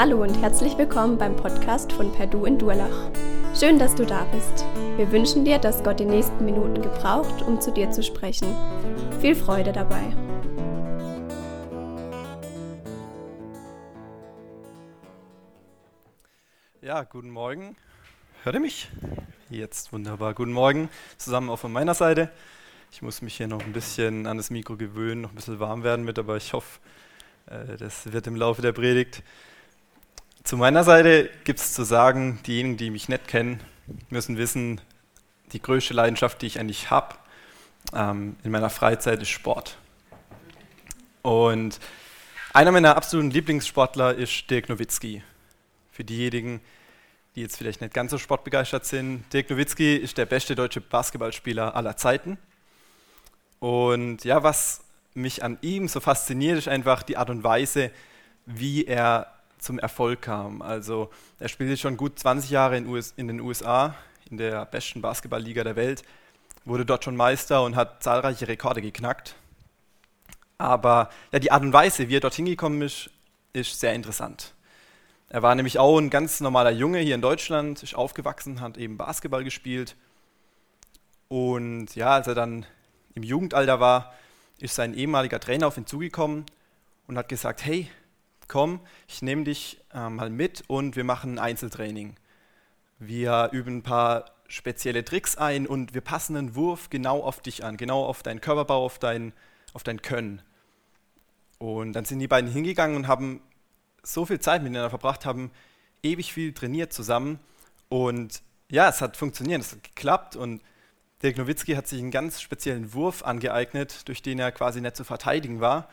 Hallo und herzlich willkommen beim Podcast von Perdu in Durlach. Schön, dass du da bist. Wir wünschen dir, dass Gott die nächsten Minuten gebraucht, um zu dir zu sprechen. Viel Freude dabei. Ja, guten Morgen. Hört ihr mich? Jetzt wunderbar. Guten Morgen zusammen auch von meiner Seite. Ich muss mich hier noch ein bisschen an das Mikro gewöhnen, noch ein bisschen warm werden mit, aber ich hoffe, äh, das wird im Laufe der Predigt. Zu meiner Seite gibt es zu sagen, diejenigen, die mich nicht kennen, müssen wissen, die größte Leidenschaft, die ich eigentlich habe ähm, in meiner Freizeit, ist Sport. Und einer meiner absoluten Lieblingssportler ist Dirk Nowitzki. Für diejenigen, die jetzt vielleicht nicht ganz so sportbegeistert sind, Dirk Nowitzki ist der beste deutsche Basketballspieler aller Zeiten. Und ja, was mich an ihm so fasziniert, ist einfach die Art und Weise, wie er zum Erfolg kam. Also er spielte schon gut 20 Jahre in, US, in den USA, in der besten Basketballliga der Welt, wurde dort schon Meister und hat zahlreiche Rekorde geknackt. Aber ja, die Art und Weise, wie er dorthin gekommen ist, ist sehr interessant. Er war nämlich auch ein ganz normaler Junge hier in Deutschland, ist aufgewachsen, hat eben Basketball gespielt. Und ja, als er dann im Jugendalter war, ist sein ehemaliger Trainer auf ihn zugekommen und hat gesagt, hey, komm, ich nehme dich äh, mal mit und wir machen ein Einzeltraining. Wir üben ein paar spezielle Tricks ein und wir passen einen Wurf genau auf dich an, genau auf deinen Körperbau, auf dein, auf dein Können. Und dann sind die beiden hingegangen und haben so viel Zeit miteinander verbracht, haben ewig viel trainiert zusammen. Und ja, es hat funktioniert, es hat geklappt und Dirk Nowitzki hat sich einen ganz speziellen Wurf angeeignet, durch den er quasi nicht zu verteidigen war.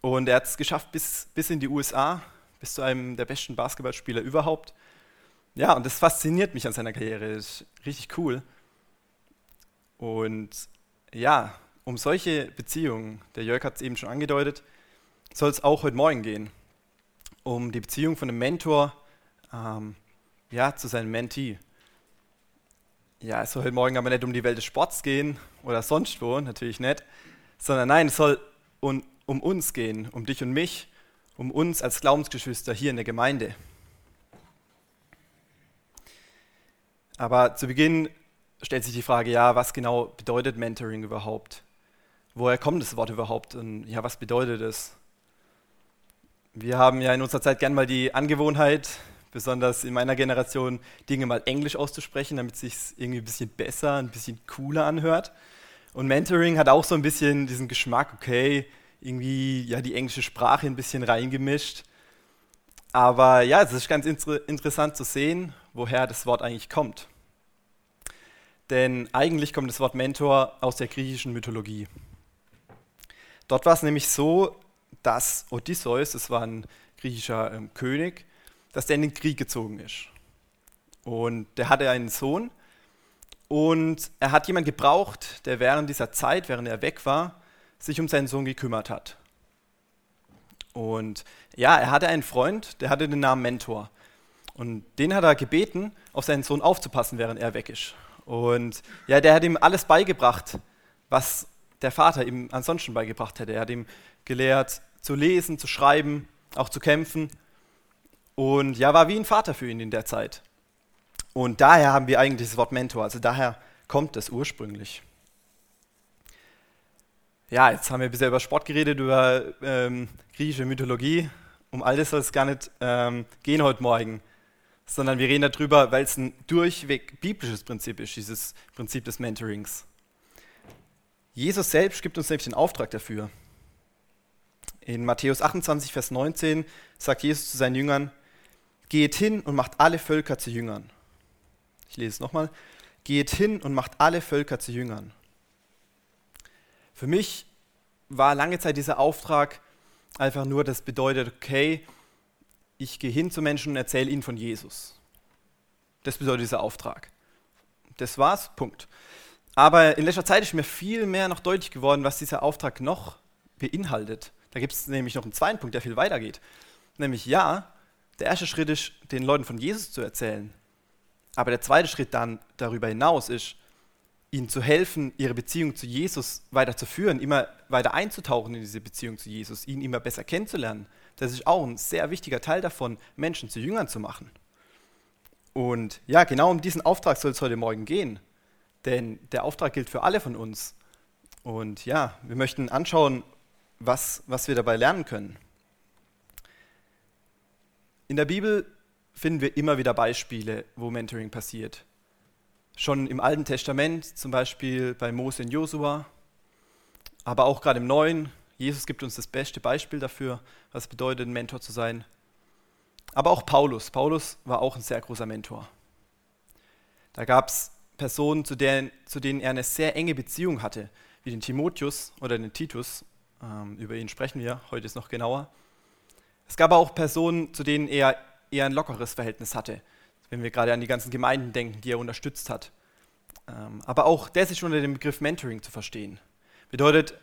Und er hat es geschafft bis, bis in die USA, bis zu einem der besten Basketballspieler überhaupt. Ja, und das fasziniert mich an seiner Karriere. Das ist richtig cool. Und ja, um solche Beziehungen, der Jörg hat es eben schon angedeutet, soll es auch heute Morgen gehen. Um die Beziehung von einem Mentor ähm, ja, zu seinem Mentee. Ja, es soll heute Morgen aber nicht um die Welt des Sports gehen oder sonst wo, natürlich nicht, sondern nein, es soll um, um uns gehen, um dich und mich, um uns als Glaubensgeschwister hier in der Gemeinde. Aber zu Beginn stellt sich die Frage, ja, was genau bedeutet Mentoring überhaupt? Woher kommt das Wort überhaupt und ja, was bedeutet es? Wir haben ja in unserer Zeit gern mal die Angewohnheit, besonders in meiner Generation, Dinge mal Englisch auszusprechen, damit es sich irgendwie ein bisschen besser, ein bisschen cooler anhört. Und Mentoring hat auch so ein bisschen diesen Geschmack, okay, irgendwie ja die englische Sprache ein bisschen reingemischt. Aber ja, es ist ganz inter interessant zu sehen, woher das Wort eigentlich kommt. Denn eigentlich kommt das Wort Mentor aus der griechischen Mythologie. Dort war es nämlich so, dass Odysseus, das war ein griechischer ähm, König, dass der in den Krieg gezogen ist. Und der hatte einen Sohn und er hat jemanden gebraucht, der während dieser Zeit, während er weg war, sich um seinen Sohn gekümmert hat. Und ja, er hatte einen Freund, der hatte den Namen Mentor. Und den hat er gebeten, auf seinen Sohn aufzupassen, während er weg ist. Und ja, der hat ihm alles beigebracht, was der Vater ihm ansonsten beigebracht hätte. Er hat ihm gelehrt, zu lesen, zu schreiben, auch zu kämpfen. Und ja, war wie ein Vater für ihn in der Zeit. Und daher haben wir eigentlich das Wort Mentor, also daher kommt es ursprünglich ja, jetzt haben wir bisher über Sport geredet, über ähm, griechische Mythologie. Um all das soll es gar nicht ähm, gehen heute Morgen, sondern wir reden darüber, weil es ein durchweg biblisches Prinzip ist, dieses Prinzip des Mentorings. Jesus selbst gibt uns nämlich den Auftrag dafür. In Matthäus 28, Vers 19 sagt Jesus zu seinen Jüngern, geht hin und macht alle Völker zu Jüngern. Ich lese es nochmal. Geht hin und macht alle Völker zu Jüngern. Für mich war lange Zeit dieser Auftrag einfach nur, das bedeutet, okay, ich gehe hin zu Menschen und erzähle ihnen von Jesus. Das bedeutet dieser Auftrag. Das war's, Punkt. Aber in letzter Zeit ist mir viel mehr noch deutlich geworden, was dieser Auftrag noch beinhaltet. Da gibt es nämlich noch einen zweiten Punkt, der viel weiter geht. Nämlich ja, der erste Schritt ist, den Leuten von Jesus zu erzählen. Aber der zweite Schritt dann darüber hinaus ist, ihnen zu helfen, ihre Beziehung zu Jesus weiter zu führen, immer weiter einzutauchen in diese Beziehung zu Jesus, ihn immer besser kennenzulernen, das ist auch ein sehr wichtiger Teil davon, Menschen zu Jüngern zu machen. Und ja, genau um diesen Auftrag soll es heute Morgen gehen. Denn der Auftrag gilt für alle von uns. Und ja, wir möchten anschauen, was, was wir dabei lernen können. In der Bibel finden wir immer wieder Beispiele, wo Mentoring passiert. Schon im Alten Testament, zum Beispiel bei Mose und Josua, aber auch gerade im Neuen. Jesus gibt uns das beste Beispiel dafür, was bedeutet, ein Mentor zu sein. Aber auch Paulus. Paulus war auch ein sehr großer Mentor. Da gab es Personen, zu denen, zu denen er eine sehr enge Beziehung hatte, wie den Timotheus oder den Titus. Ähm, über ihn sprechen wir heute ist noch genauer. Es gab auch Personen, zu denen er eher ein lockeres Verhältnis hatte, wenn wir gerade an die ganzen Gemeinden denken, die er unterstützt hat. Ähm, aber auch das ist unter dem Begriff Mentoring zu verstehen. Bedeutet,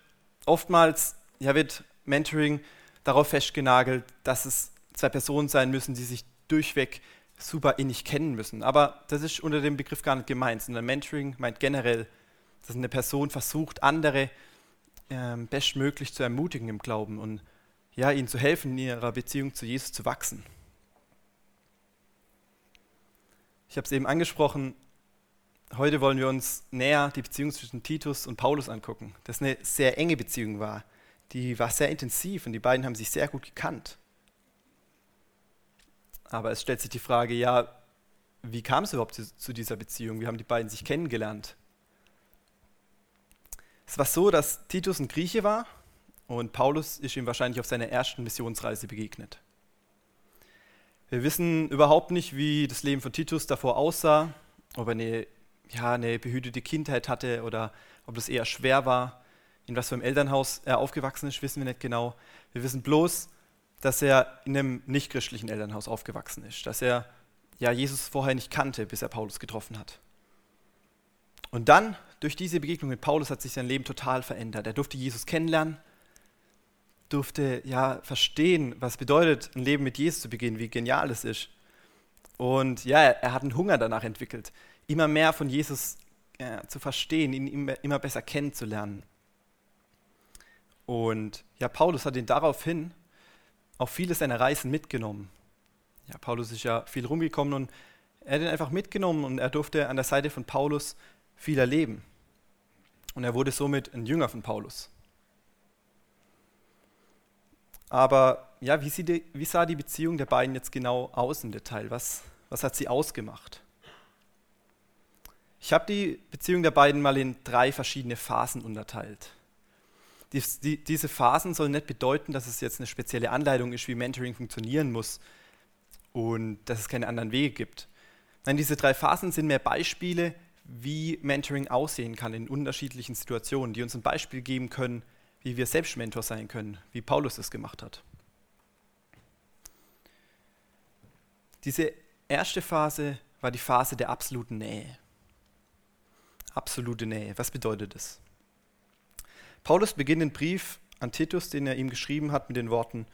oftmals ja, wird Mentoring darauf festgenagelt, dass es zwei Personen sein müssen, die sich durchweg super innig kennen müssen. Aber das ist unter dem Begriff gar nicht gemeint, sondern Mentoring meint generell, dass eine Person versucht, andere ähm, bestmöglich zu ermutigen im Glauben und ja, ihnen zu helfen, in ihrer Beziehung zu Jesus zu wachsen. Ich habe es eben angesprochen, heute wollen wir uns näher die Beziehung zwischen Titus und Paulus angucken. Das eine sehr enge Beziehung war. Die war sehr intensiv und die beiden haben sich sehr gut gekannt. Aber es stellt sich die Frage, ja, wie kam es überhaupt zu, zu dieser Beziehung? Wie haben die beiden sich kennengelernt? Es war so, dass Titus ein Grieche war und Paulus ist ihm wahrscheinlich auf seiner ersten Missionsreise begegnet. Wir wissen überhaupt nicht, wie das Leben von Titus davor aussah, ob er eine, ja, eine behütete Kindheit hatte oder ob das eher schwer war. In was für einem Elternhaus er aufgewachsen ist, wissen wir nicht genau. Wir wissen bloß, dass er in einem nichtchristlichen Elternhaus aufgewachsen ist, dass er ja Jesus vorher nicht kannte, bis er Paulus getroffen hat. Und dann, durch diese Begegnung mit Paulus, hat sich sein Leben total verändert. Er durfte Jesus kennenlernen, durfte ja verstehen, was bedeutet, ein Leben mit Jesus zu beginnen, wie genial es ist. Und ja, er hat einen Hunger danach entwickelt, immer mehr von Jesus ja, zu verstehen, ihn immer, immer besser kennenzulernen. Und ja, Paulus hat ihn daraufhin auch viele seiner Reisen mitgenommen. Ja, Paulus ist ja viel rumgekommen und er hat ihn einfach mitgenommen und er durfte an der Seite von Paulus viel erleben. Und er wurde somit ein Jünger von Paulus. Aber ja, wie, die, wie sah die Beziehung der beiden jetzt genau aus im Detail? Was, was hat sie ausgemacht? Ich habe die Beziehung der beiden mal in drei verschiedene Phasen unterteilt. Die, die, diese Phasen sollen nicht bedeuten, dass es jetzt eine spezielle Anleitung ist, wie Mentoring funktionieren muss und dass es keine anderen Wege gibt. Nein, diese drei Phasen sind mehr Beispiele, wie Mentoring aussehen kann in unterschiedlichen Situationen, die uns ein Beispiel geben können, wie wir selbst Mentor sein können, wie Paulus es gemacht hat. Diese erste Phase war die Phase der absoluten Nähe. Absolute Nähe, was bedeutet das? Paulus beginnt den Brief an Titus, den er ihm geschrieben hat, mit den Worten,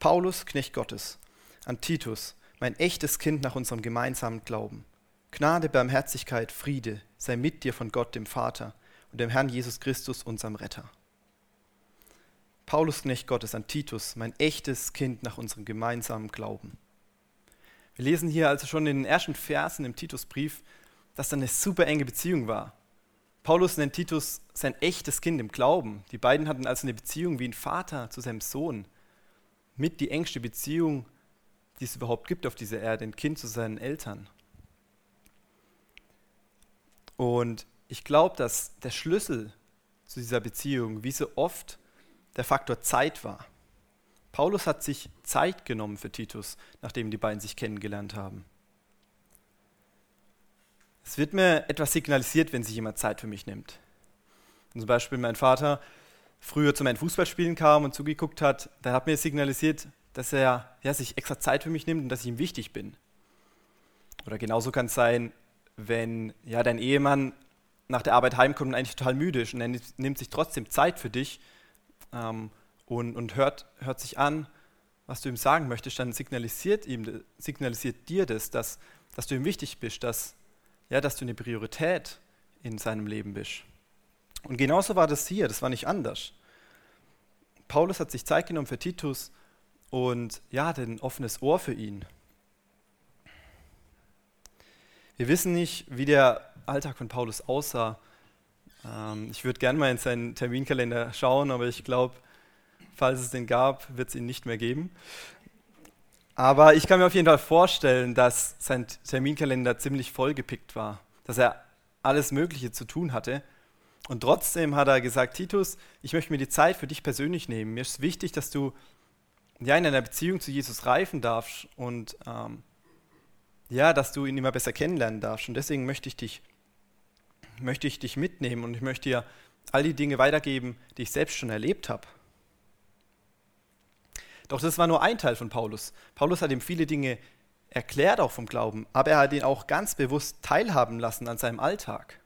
Paulus, Knecht Gottes, an Titus, mein echtes Kind nach unserem gemeinsamen Glauben. Gnade, Barmherzigkeit, Friede sei mit dir von Gott, dem Vater und dem Herrn Jesus Christus, unserem Retter. Paulus, Knecht Gottes, an Titus, mein echtes Kind nach unserem gemeinsamen Glauben. Wir lesen hier also schon in den ersten Versen im Titusbrief, dass da eine super enge Beziehung war. Paulus nennt Titus sein echtes Kind im Glauben. Die beiden hatten also eine Beziehung wie ein Vater zu seinem Sohn. Mit die engste Beziehung, die es überhaupt gibt auf dieser Erde, ein Kind zu seinen Eltern. Und ich glaube, dass der Schlüssel zu dieser Beziehung, wie so oft, der Faktor Zeit war. Paulus hat sich Zeit genommen für Titus, nachdem die beiden sich kennengelernt haben. Es wird mir etwas signalisiert, wenn sich jemand Zeit für mich nimmt. Und zum Beispiel mein Vater früher zu meinen Fußballspielen kam und zugeguckt hat, dann hat mir signalisiert, dass er ja, sich extra Zeit für mich nimmt und dass ich ihm wichtig bin. Oder genauso kann es sein, wenn ja, dein Ehemann nach der Arbeit heimkommt und eigentlich total müde ist und er nimmt sich trotzdem Zeit für dich ähm, und, und hört, hört sich an, was du ihm sagen möchtest, dann signalisiert, ihm, signalisiert dir das, dass, dass du ihm wichtig bist, dass, ja, dass du eine Priorität in seinem Leben bist. Und genauso war das hier, das war nicht anders. Paulus hat sich Zeit genommen für Titus und ja, hatte ein offenes Ohr für ihn. Wir wissen nicht, wie der Alltag von Paulus aussah. Ähm, ich würde gerne mal in seinen Terminkalender schauen, aber ich glaube, falls es den gab, wird es ihn nicht mehr geben. Aber ich kann mir auf jeden Fall vorstellen, dass sein Terminkalender ziemlich vollgepickt war, dass er alles Mögliche zu tun hatte. Und trotzdem hat er gesagt, Titus, ich möchte mir die Zeit für dich persönlich nehmen. Mir ist wichtig, dass du ja, in einer Beziehung zu Jesus reifen darfst und ähm, ja, dass du ihn immer besser kennenlernen darfst. Und deswegen möchte ich dich, möchte ich dich mitnehmen und ich möchte dir all die Dinge weitergeben, die ich selbst schon erlebt habe. Doch das war nur ein Teil von Paulus. Paulus hat ihm viele Dinge erklärt auch vom Glauben, aber er hat ihn auch ganz bewusst teilhaben lassen an seinem Alltag.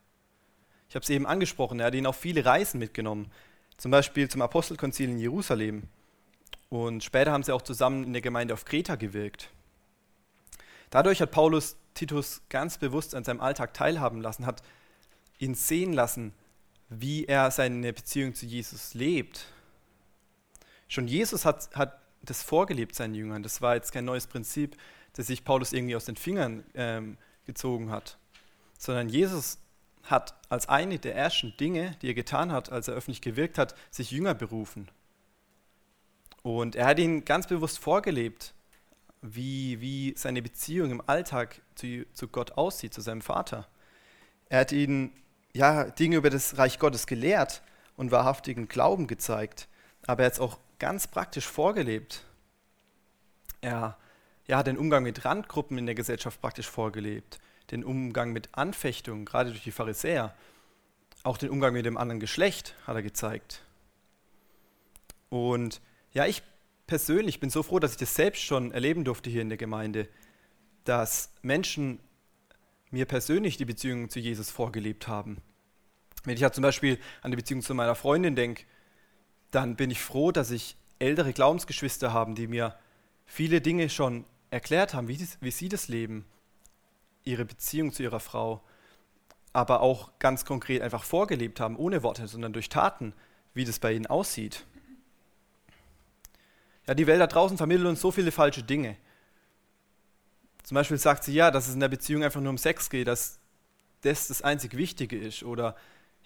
Ich habe es eben angesprochen, er hat ihn auf viele Reisen mitgenommen, zum Beispiel zum Apostelkonzil in Jerusalem. Und später haben sie auch zusammen in der Gemeinde auf Kreta gewirkt. Dadurch hat Paulus Titus ganz bewusst an seinem Alltag teilhaben lassen, hat ihn sehen lassen, wie er seine Beziehung zu Jesus lebt. Schon Jesus hat, hat das vorgelebt seinen Jüngern. Das war jetzt kein neues Prinzip, das sich Paulus irgendwie aus den Fingern ähm, gezogen hat, sondern Jesus hat als eine der ersten Dinge, die er getan hat, als er öffentlich gewirkt hat, sich Jünger berufen. Und er hat ihnen ganz bewusst vorgelebt, wie, wie seine Beziehung im Alltag zu, zu Gott aussieht, zu seinem Vater. Er hat ihnen ja, Dinge über das Reich Gottes gelehrt und wahrhaftigen Glauben gezeigt, aber er hat es auch ganz praktisch vorgelebt. Er ja, hat den Umgang mit Randgruppen in der Gesellschaft praktisch vorgelebt, den Umgang mit Anfechtungen, gerade durch die Pharisäer, auch den Umgang mit dem anderen Geschlecht hat er gezeigt. Und ja, ich persönlich bin so froh, dass ich das selbst schon erleben durfte hier in der Gemeinde, dass Menschen mir persönlich die Beziehung zu Jesus vorgelebt haben. Wenn ich ja zum Beispiel an die Beziehung zu meiner Freundin denke, dann bin ich froh, dass ich ältere Glaubensgeschwister habe, die mir viele Dinge schon erklärt haben, wie, dies, wie sie das leben, ihre Beziehung zu ihrer Frau, aber auch ganz konkret einfach vorgelebt haben, ohne Worte, sondern durch Taten, wie das bei ihnen aussieht. Ja, die Welt da draußen vermittelt uns so viele falsche Dinge. Zum Beispiel sagt sie ja, dass es in der Beziehung einfach nur um Sex geht, dass das das einzig Wichtige ist. Oder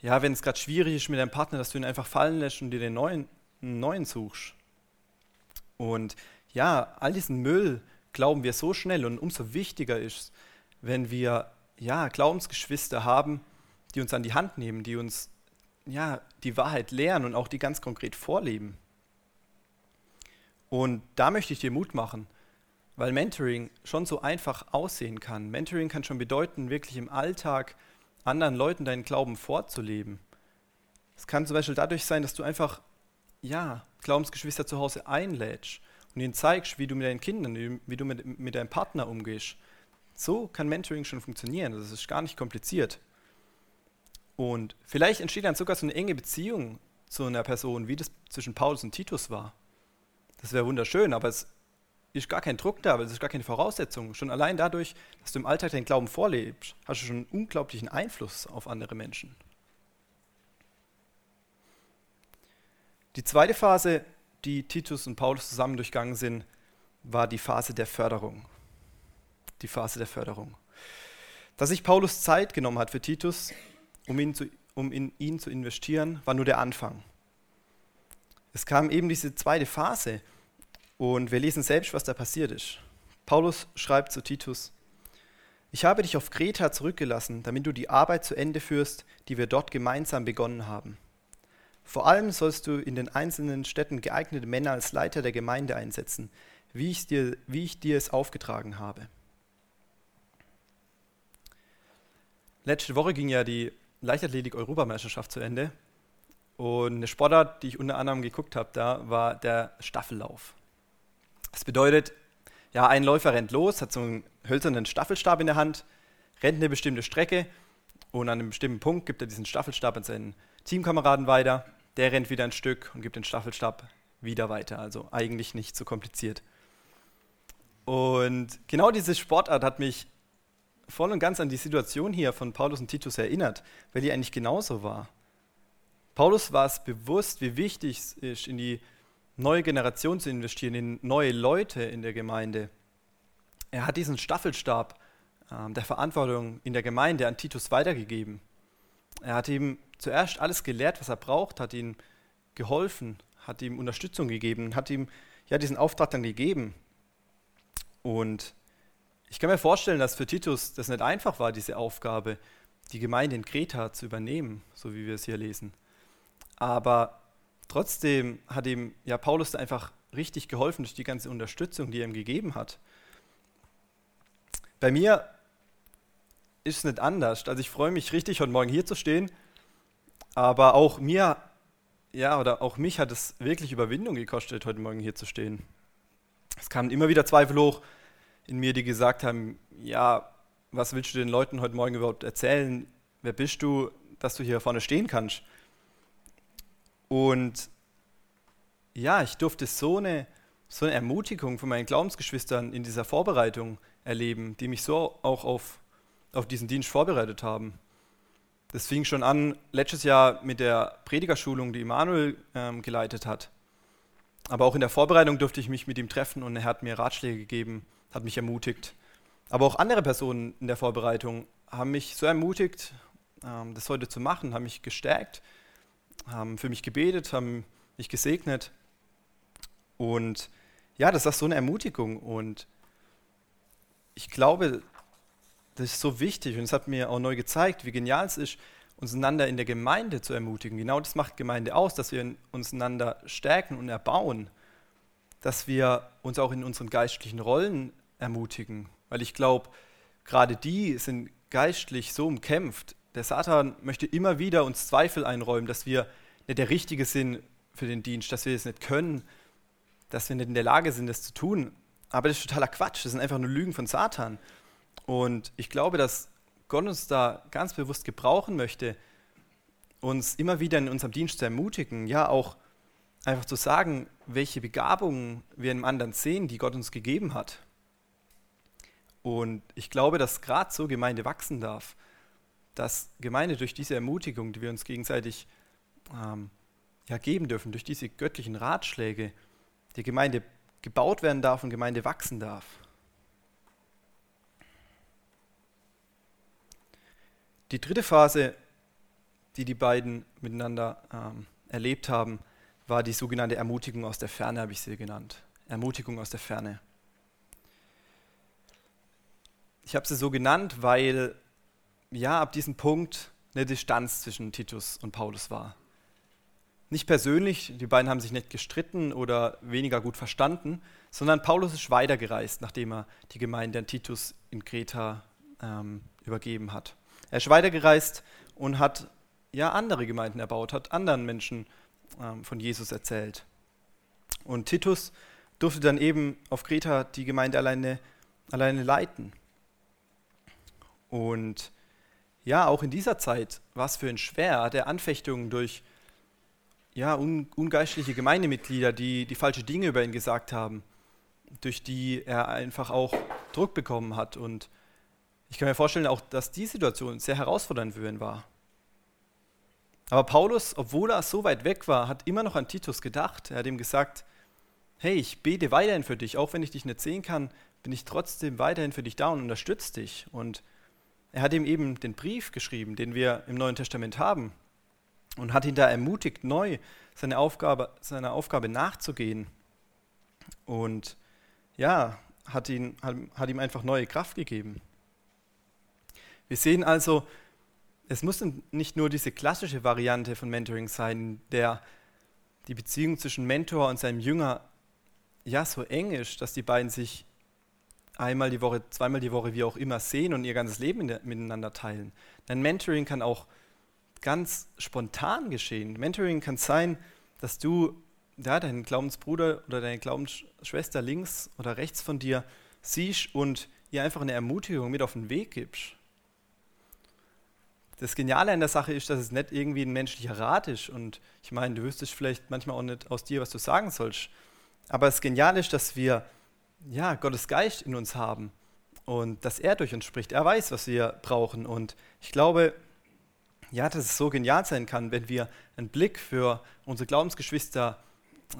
ja, wenn es gerade schwierig ist mit deinem Partner, dass du ihn einfach fallen lässt und dir den neuen, einen neuen suchst. Und ja, all diesen Müll glauben wir so schnell und umso wichtiger ist, wenn wir ja, Glaubensgeschwister haben, die uns an die Hand nehmen, die uns ja, die Wahrheit lehren und auch die ganz konkret vorleben. Und da möchte ich dir Mut machen, weil Mentoring schon so einfach aussehen kann. Mentoring kann schon bedeuten, wirklich im Alltag anderen Leuten deinen Glauben vorzuleben. Es kann zum Beispiel dadurch sein, dass du einfach, ja, Glaubensgeschwister zu Hause einlädst und ihnen zeigst, wie du mit deinen Kindern, wie du mit, mit deinem Partner umgehst. So kann Mentoring schon funktionieren. Das ist gar nicht kompliziert. Und vielleicht entsteht dann sogar so eine enge Beziehung zu einer Person, wie das zwischen Paulus und Titus war. Das wäre wunderschön, aber es ist gar kein Druck da, weil es ist gar keine Voraussetzung. Schon allein dadurch, dass du im Alltag deinen Glauben vorlebst, hast du schon einen unglaublichen Einfluss auf andere Menschen. Die zweite Phase, die Titus und Paulus zusammen durchgangen sind, war die Phase der Förderung. Die Phase der Förderung. Dass sich Paulus Zeit genommen hat für Titus, um, ihn zu, um in ihn zu investieren, war nur der Anfang. Es kam eben diese zweite Phase und wir lesen selbst, was da passiert ist. Paulus schreibt zu Titus, ich habe dich auf Kreta zurückgelassen, damit du die Arbeit zu Ende führst, die wir dort gemeinsam begonnen haben. Vor allem sollst du in den einzelnen Städten geeignete Männer als Leiter der Gemeinde einsetzen, wie ich dir, wie ich dir es aufgetragen habe. Letzte Woche ging ja die Leichtathletik-Europameisterschaft zu Ende und eine Sportart, die ich unter anderem geguckt habe, da war der Staffellauf. Das bedeutet, ja, ein Läufer rennt los, hat so einen hölzernen Staffelstab in der Hand, rennt eine bestimmte Strecke und an einem bestimmten Punkt gibt er diesen Staffelstab an seinen Teamkameraden weiter. Der rennt wieder ein Stück und gibt den Staffelstab wieder weiter. Also eigentlich nicht so kompliziert. Und genau diese Sportart hat mich voll und ganz an die Situation hier von Paulus und Titus erinnert, weil die eigentlich genauso war. Paulus war es bewusst, wie wichtig es ist, in die neue Generation zu investieren, in neue Leute in der Gemeinde. Er hat diesen Staffelstab äh, der Verantwortung in der Gemeinde an Titus weitergegeben. Er hat ihm zuerst alles gelehrt, was er braucht, hat ihm geholfen, hat ihm Unterstützung gegeben, hat ihm ja diesen Auftrag dann gegeben. Und ich kann mir vorstellen, dass für Titus das nicht einfach war, diese Aufgabe, die Gemeinde in Kreta zu übernehmen, so wie wir es hier lesen. Aber trotzdem hat ihm ja Paulus da einfach richtig geholfen durch die ganze Unterstützung, die er ihm gegeben hat. Bei mir ist es nicht anders. Also ich freue mich richtig, heute Morgen hier zu stehen. Aber auch mir, ja, oder auch mich hat es wirklich Überwindung gekostet, heute Morgen hier zu stehen. Es kamen immer wieder Zweifel hoch in mir, die gesagt haben, ja, was willst du den Leuten heute Morgen überhaupt erzählen? Wer bist du, dass du hier vorne stehen kannst? Und ja, ich durfte so eine, so eine Ermutigung von meinen Glaubensgeschwistern in dieser Vorbereitung erleben, die mich so auch auf, auf diesen Dienst vorbereitet haben. Das fing schon an letztes Jahr mit der Predigerschulung, die Immanuel ähm, geleitet hat. Aber auch in der Vorbereitung durfte ich mich mit ihm treffen und er hat mir Ratschläge gegeben, hat mich ermutigt. Aber auch andere Personen in der Vorbereitung haben mich so ermutigt, ähm, das heute zu machen, haben mich gestärkt, haben für mich gebetet, haben mich gesegnet. Und ja, das ist so eine Ermutigung. Und ich glaube, das ist so wichtig und es hat mir auch neu gezeigt, wie genial es ist, uns einander in der Gemeinde zu ermutigen. Genau das macht Gemeinde aus, dass wir uns einander stärken und erbauen, dass wir uns auch in unseren geistlichen Rollen ermutigen. Weil ich glaube, gerade die sind geistlich so umkämpft. Der Satan möchte immer wieder uns Zweifel einräumen, dass wir nicht der Richtige sind für den Dienst, dass wir es nicht können, dass wir nicht in der Lage sind, das zu tun. Aber das ist totaler Quatsch, das sind einfach nur Lügen von Satan. Und ich glaube, dass Gott uns da ganz bewusst gebrauchen möchte, uns immer wieder in unserem Dienst zu ermutigen, ja auch einfach zu sagen, welche Begabungen wir im anderen sehen, die Gott uns gegeben hat. Und ich glaube, dass gerade so Gemeinde wachsen darf, dass Gemeinde durch diese Ermutigung, die wir uns gegenseitig ähm, ja, geben dürfen, durch diese göttlichen Ratschläge, die Gemeinde gebaut werden darf und Gemeinde wachsen darf. Die dritte Phase, die die beiden miteinander ähm, erlebt haben, war die sogenannte Ermutigung aus der Ferne, habe ich sie genannt. Ermutigung aus der Ferne. Ich habe sie so genannt, weil ja ab diesem Punkt eine Distanz zwischen Titus und Paulus war. Nicht persönlich, die beiden haben sich nicht gestritten oder weniger gut verstanden, sondern Paulus ist weitergereist, nachdem er die Gemeinde an Titus in Kreta ähm, übergeben hat. Er ist weitergereist und hat ja andere Gemeinden erbaut, hat anderen Menschen ähm, von Jesus erzählt. Und Titus durfte dann eben auf Kreta die Gemeinde alleine, alleine leiten. Und ja, auch in dieser Zeit war es für ihn schwer, der Anfechtungen durch ja, un, ungeistliche Gemeindemitglieder, die die falsche Dinge über ihn gesagt haben, durch die er einfach auch Druck bekommen hat. Und ich kann mir vorstellen, auch, dass die Situation sehr herausfordernd für ihn war. Aber Paulus, obwohl er so weit weg war, hat immer noch an Titus gedacht. Er hat ihm gesagt, hey, ich bete weiterhin für dich, auch wenn ich dich nicht sehen kann, bin ich trotzdem weiterhin für dich da und unterstütze dich. Und er hat ihm eben den Brief geschrieben, den wir im Neuen Testament haben und hat ihn da ermutigt, neu seine Aufgabe, seiner Aufgabe nachzugehen. Und ja, hat, ihn, hat, hat ihm einfach neue Kraft gegeben. Wir sehen also, es muss nicht nur diese klassische Variante von Mentoring sein, der die Beziehung zwischen Mentor und seinem Jünger ja so eng ist, dass die beiden sich einmal die Woche, zweimal die Woche, wie auch immer, sehen und ihr ganzes Leben der, miteinander teilen. Denn Mentoring kann auch ganz spontan geschehen. Mentoring kann sein, dass du ja, deinen Glaubensbruder oder deine Glaubensschwester links oder rechts von dir siehst und ihr einfach eine Ermutigung mit auf den Weg gibst. Das Geniale an der Sache ist, dass es nicht irgendwie ein menschlicher Rat ist. Und ich meine, du wüsstest vielleicht manchmal auch nicht aus dir, was du sagen sollst. Aber das Geniale ist, dass wir ja, Gottes Geist in uns haben und dass er durch uns spricht. Er weiß, was wir brauchen. Und ich glaube, ja, dass es so genial sein kann, wenn wir einen Blick für unsere Glaubensgeschwister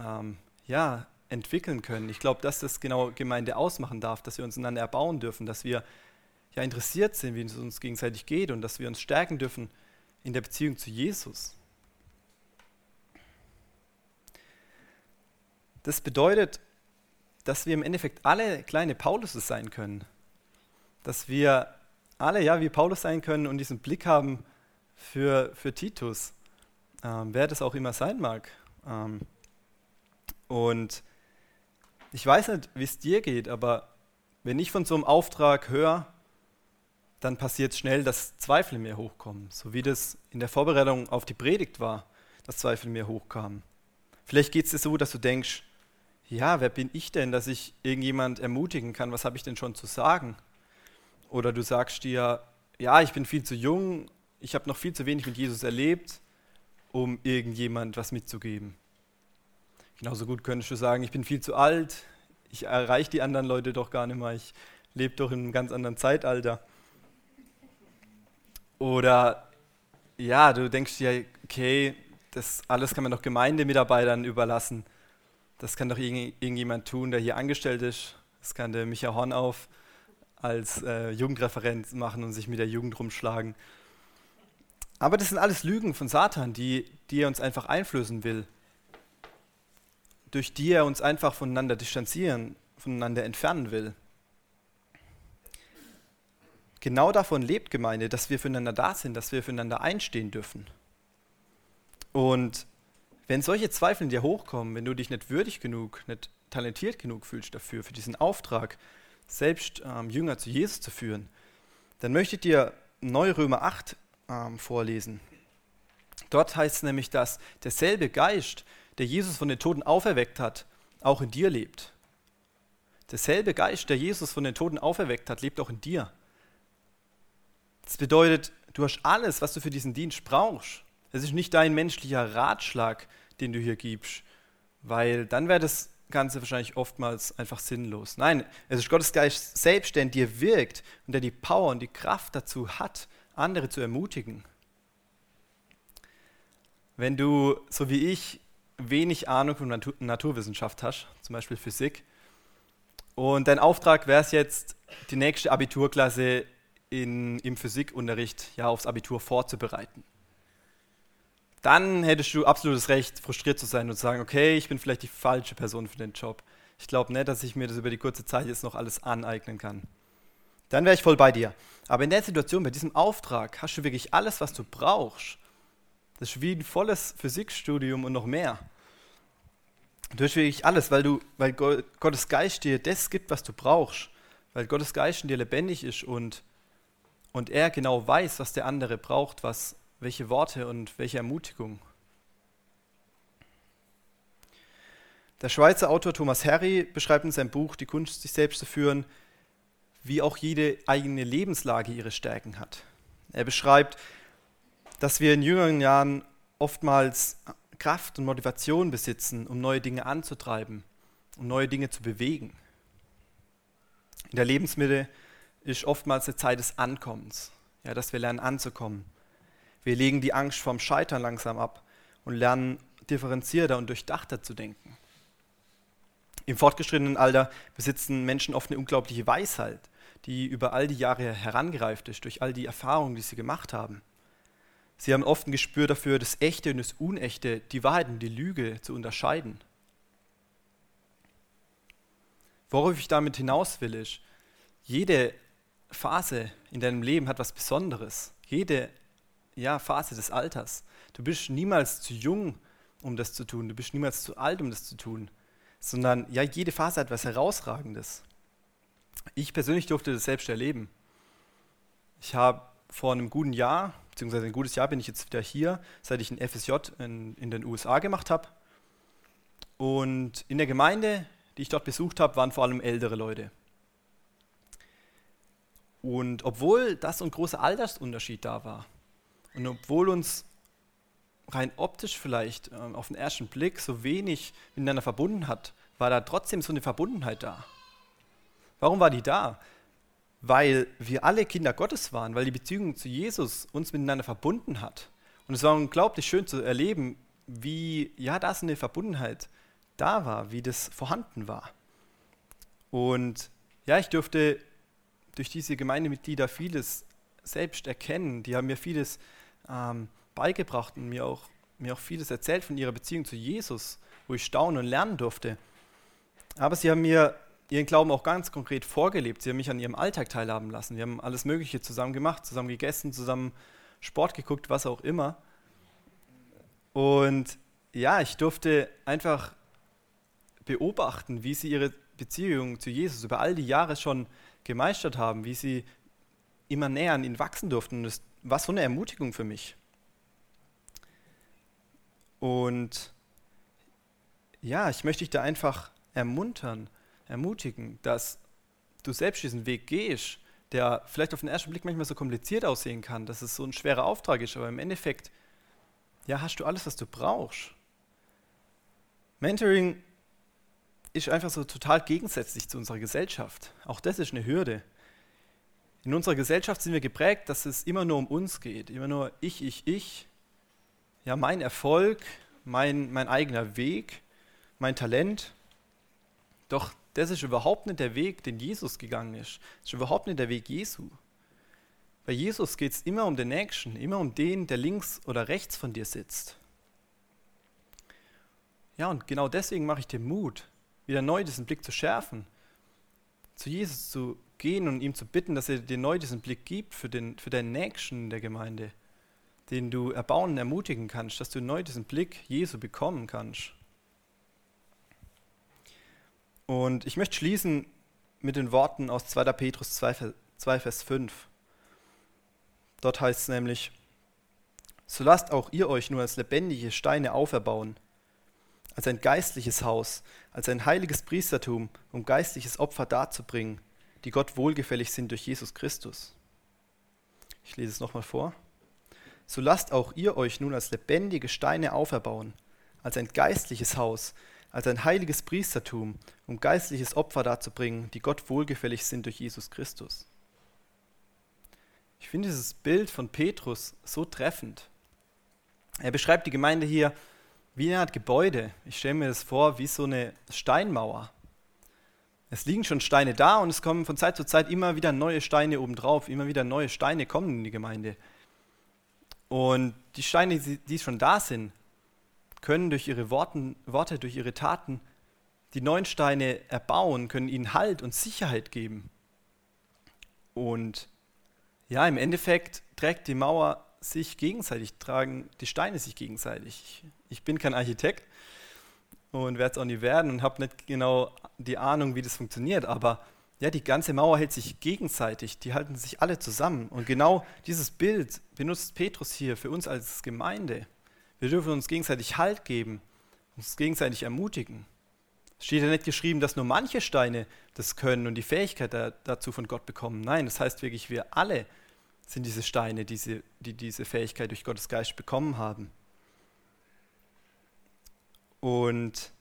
ähm, ja, entwickeln können. Ich glaube, dass das genau Gemeinde ausmachen darf, dass wir uns einander erbauen dürfen, dass wir ja interessiert sind, wie es uns gegenseitig geht und dass wir uns stärken dürfen in der Beziehung zu Jesus. Das bedeutet, dass wir im Endeffekt alle kleine Pauluses sein können. Dass wir alle, ja, wie Paulus sein können und diesen Blick haben für, für Titus, ähm, wer das auch immer sein mag. Ähm, und ich weiß nicht, wie es dir geht, aber wenn ich von so einem Auftrag höre, dann passiert schnell, dass Zweifel mir hochkommen, so wie das in der Vorbereitung auf die Predigt war, dass Zweifel mir hochkamen. Vielleicht geht es dir so, dass du denkst, ja, wer bin ich denn, dass ich irgendjemand ermutigen kann? Was habe ich denn schon zu sagen? Oder du sagst dir, ja, ich bin viel zu jung, ich habe noch viel zu wenig mit Jesus erlebt, um irgendjemand was mitzugeben. Genauso gut könntest du sagen, ich bin viel zu alt, ich erreiche die anderen Leute doch gar nicht mehr, ich lebe doch in einem ganz anderen Zeitalter. Oder ja, du denkst dir, okay, das alles kann man doch Gemeindemitarbeitern überlassen. Das kann doch irgendjemand tun, der hier angestellt ist. Das kann der Micha Hornauf als äh, Jugendreferent machen und sich mit der Jugend rumschlagen. Aber das sind alles Lügen von Satan, die, die er uns einfach einflößen will. Durch die er uns einfach voneinander distanzieren, voneinander entfernen will. Genau davon lebt Gemeinde, dass wir füreinander da sind, dass wir füreinander einstehen dürfen. Und wenn solche Zweifel in dir hochkommen, wenn du dich nicht würdig genug, nicht talentiert genug fühlst dafür, für diesen Auftrag, selbst ähm, Jünger zu Jesus zu führen, dann möchte ich dir Neue Römer 8 ähm, vorlesen. Dort heißt es nämlich, dass derselbe Geist, der Jesus von den Toten auferweckt hat, auch in dir lebt. Derselbe Geist, der Jesus von den Toten auferweckt hat, lebt auch in dir. Das bedeutet, du hast alles, was du für diesen Dienst brauchst. Es ist nicht dein menschlicher Ratschlag, den du hier gibst, weil dann wäre das Ganze wahrscheinlich oftmals einfach sinnlos. Nein, es ist Gottes Geist selbst, der in dir wirkt und der die Power und die Kraft dazu hat, andere zu ermutigen. Wenn du, so wie ich, wenig Ahnung von Natur Naturwissenschaft hast, zum Beispiel Physik, und dein Auftrag wäre es jetzt, die nächste Abiturklasse in, im Physikunterricht ja, aufs Abitur vorzubereiten. Dann hättest du absolutes Recht, frustriert zu sein und zu sagen, okay, ich bin vielleicht die falsche Person für den Job. Ich glaube nicht, dass ich mir das über die kurze Zeit jetzt noch alles aneignen kann. Dann wäre ich voll bei dir. Aber in der Situation, bei diesem Auftrag, hast du wirklich alles, was du brauchst. Das ist wie ein volles Physikstudium und noch mehr. Du hast wirklich alles, weil, du, weil Gottes Geist dir das gibt, was du brauchst. Weil Gottes Geist in dir lebendig ist und, und er genau weiß, was der andere braucht, was, welche Worte und welche Ermutigung. Der Schweizer Autor Thomas Harry beschreibt in seinem Buch Die Kunst, sich selbst zu führen, wie auch jede eigene Lebenslage ihre Stärken hat. Er beschreibt, dass wir in jüngeren Jahren oftmals Kraft und Motivation besitzen, um neue Dinge anzutreiben, um neue Dinge zu bewegen. In der Lebensmitte ist oftmals eine Zeit des Ankommens, ja, dass wir lernen anzukommen. Wir legen die Angst vorm Scheitern langsam ab und lernen differenzierter und durchdachter zu denken. Im fortgeschrittenen Alter besitzen Menschen oft eine unglaubliche Weisheit, die über all die Jahre herangereift ist, durch all die Erfahrungen, die sie gemacht haben. Sie haben oft ein Gespür dafür, das Echte und das Unechte, die Wahrheit und die Lüge zu unterscheiden. Worauf ich damit hinaus will, ist, jede Phase in deinem Leben hat was Besonderes. Jede ja, Phase des Alters. Du bist niemals zu jung, um das zu tun. Du bist niemals zu alt, um das zu tun. Sondern ja, jede Phase hat was Herausragendes. Ich persönlich durfte das selbst erleben. Ich habe vor einem guten Jahr, beziehungsweise ein gutes Jahr bin ich jetzt wieder hier, seit ich ein FSJ in, in den USA gemacht habe. Und in der Gemeinde, die ich dort besucht habe, waren vor allem ältere Leute. Und obwohl das ein großer Altersunterschied da war und obwohl uns rein optisch vielleicht äh, auf den ersten Blick so wenig miteinander verbunden hat, war da trotzdem so eine Verbundenheit da. Warum war die da? Weil wir alle Kinder Gottes waren, weil die Beziehung zu Jesus uns miteinander verbunden hat. Und es war unglaublich schön zu erleben, wie, ja, da ist eine Verbundenheit, da war, wie das vorhanden war. Und ja, ich durfte durch diese Gemeindemitglieder vieles selbst erkennen. Die haben mir vieles ähm, beigebracht und mir auch, mir auch vieles erzählt von ihrer Beziehung zu Jesus, wo ich staunen und lernen durfte. Aber sie haben mir ihren Glauben auch ganz konkret vorgelebt. Sie haben mich an ihrem Alltag teilhaben lassen. Wir haben alles Mögliche zusammen gemacht, zusammen gegessen, zusammen Sport geguckt, was auch immer. Und ja, ich durfte einfach beobachten, wie sie ihre Beziehung zu Jesus über all die Jahre schon gemeistert haben, wie sie immer näher an ihn wachsen durften. Und das war so eine Ermutigung für mich. Und ja, ich möchte dich da einfach ermuntern, ermutigen, dass du selbst diesen Weg gehst, der vielleicht auf den ersten Blick manchmal so kompliziert aussehen kann, dass es so ein schwerer Auftrag ist, aber im Endeffekt, ja, hast du alles, was du brauchst. Mentoring ist einfach so total gegensätzlich zu unserer Gesellschaft. Auch das ist eine Hürde. In unserer Gesellschaft sind wir geprägt, dass es immer nur um uns geht, immer nur ich, ich, ich. Ja, mein Erfolg, mein, mein eigener Weg, mein Talent. Doch das ist überhaupt nicht der Weg, den Jesus gegangen ist. Das ist überhaupt nicht der Weg Jesu. Bei Jesus geht es immer um den Nächsten, immer um den, der links oder rechts von dir sitzt. Ja, und genau deswegen mache ich dir Mut, wieder neu diesen Blick zu schärfen, zu Jesus zu gehen und ihm zu bitten, dass er dir neu diesen Blick gibt für, den, für deinen Nächsten in der Gemeinde, den du erbauen und ermutigen kannst, dass du neu diesen Blick Jesu bekommen kannst. Und ich möchte schließen mit den Worten aus 2. Petrus 2, 2 Vers 5. Dort heißt es nämlich, so lasst auch ihr euch nur als lebendige Steine auferbauen, als ein geistliches Haus, als ein heiliges Priestertum, um geistliches Opfer darzubringen, die Gott wohlgefällig sind durch Jesus Christus. Ich lese es nochmal vor. So lasst auch ihr euch nun als lebendige Steine auferbauen, als ein geistliches Haus, als ein heiliges Priestertum, um geistliches Opfer darzubringen, die Gott wohlgefällig sind durch Jesus Christus. Ich finde dieses Bild von Petrus so treffend. Er beschreibt die Gemeinde hier wie eine Art Gebäude. Ich stelle mir das vor wie so eine Steinmauer. Es liegen schon Steine da und es kommen von Zeit zu Zeit immer wieder neue Steine obendrauf, immer wieder neue Steine kommen in die Gemeinde. Und die Steine, die schon da sind, können durch ihre Worten, Worte, durch ihre Taten die neuen Steine erbauen, können ihnen Halt und Sicherheit geben. Und ja, im Endeffekt trägt die Mauer sich gegenseitig, tragen die Steine sich gegenseitig. Ich bin kein Architekt und werde es auch nie werden und habe nicht genau die Ahnung, wie das funktioniert, aber ja, die ganze Mauer hält sich gegenseitig, die halten sich alle zusammen. Und genau dieses Bild benutzt Petrus hier für uns als Gemeinde. Wir dürfen uns gegenseitig Halt geben, uns gegenseitig ermutigen. Es steht ja nicht geschrieben, dass nur manche Steine das können und die Fähigkeit da, dazu von Gott bekommen. Nein, das heißt wirklich, wir alle sind diese Steine, diese, die diese Fähigkeit durch Gottes Geist bekommen haben. Und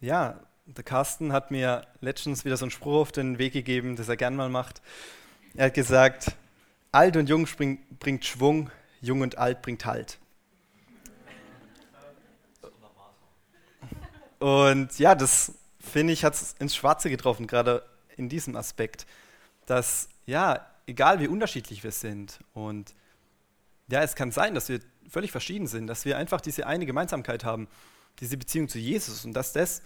ja, der Carsten hat mir letztens wieder so einen Spruch auf den Weg gegeben, das er gern mal macht. Er hat gesagt, alt und jung bringt Schwung, jung und alt bringt Halt. Und ja, das finde ich, hat es ins Schwarze getroffen, gerade in diesem Aspekt. Dass, ja, egal wie unterschiedlich wir sind und ja, es kann sein, dass wir völlig verschieden sind, dass wir einfach diese eine Gemeinsamkeit haben, diese Beziehung zu Jesus und dass das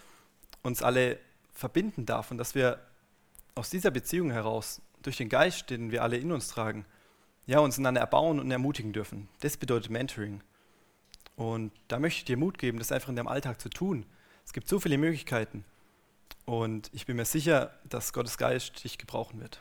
uns alle verbinden darf und dass wir aus dieser Beziehung heraus, durch den Geist, den wir alle in uns tragen, ja, uns einander erbauen und ermutigen dürfen. Das bedeutet Mentoring. Und da möchte ich dir Mut geben, das einfach in deinem Alltag zu tun. Es gibt so viele Möglichkeiten und ich bin mir sicher, dass Gottes Geist dich gebrauchen wird.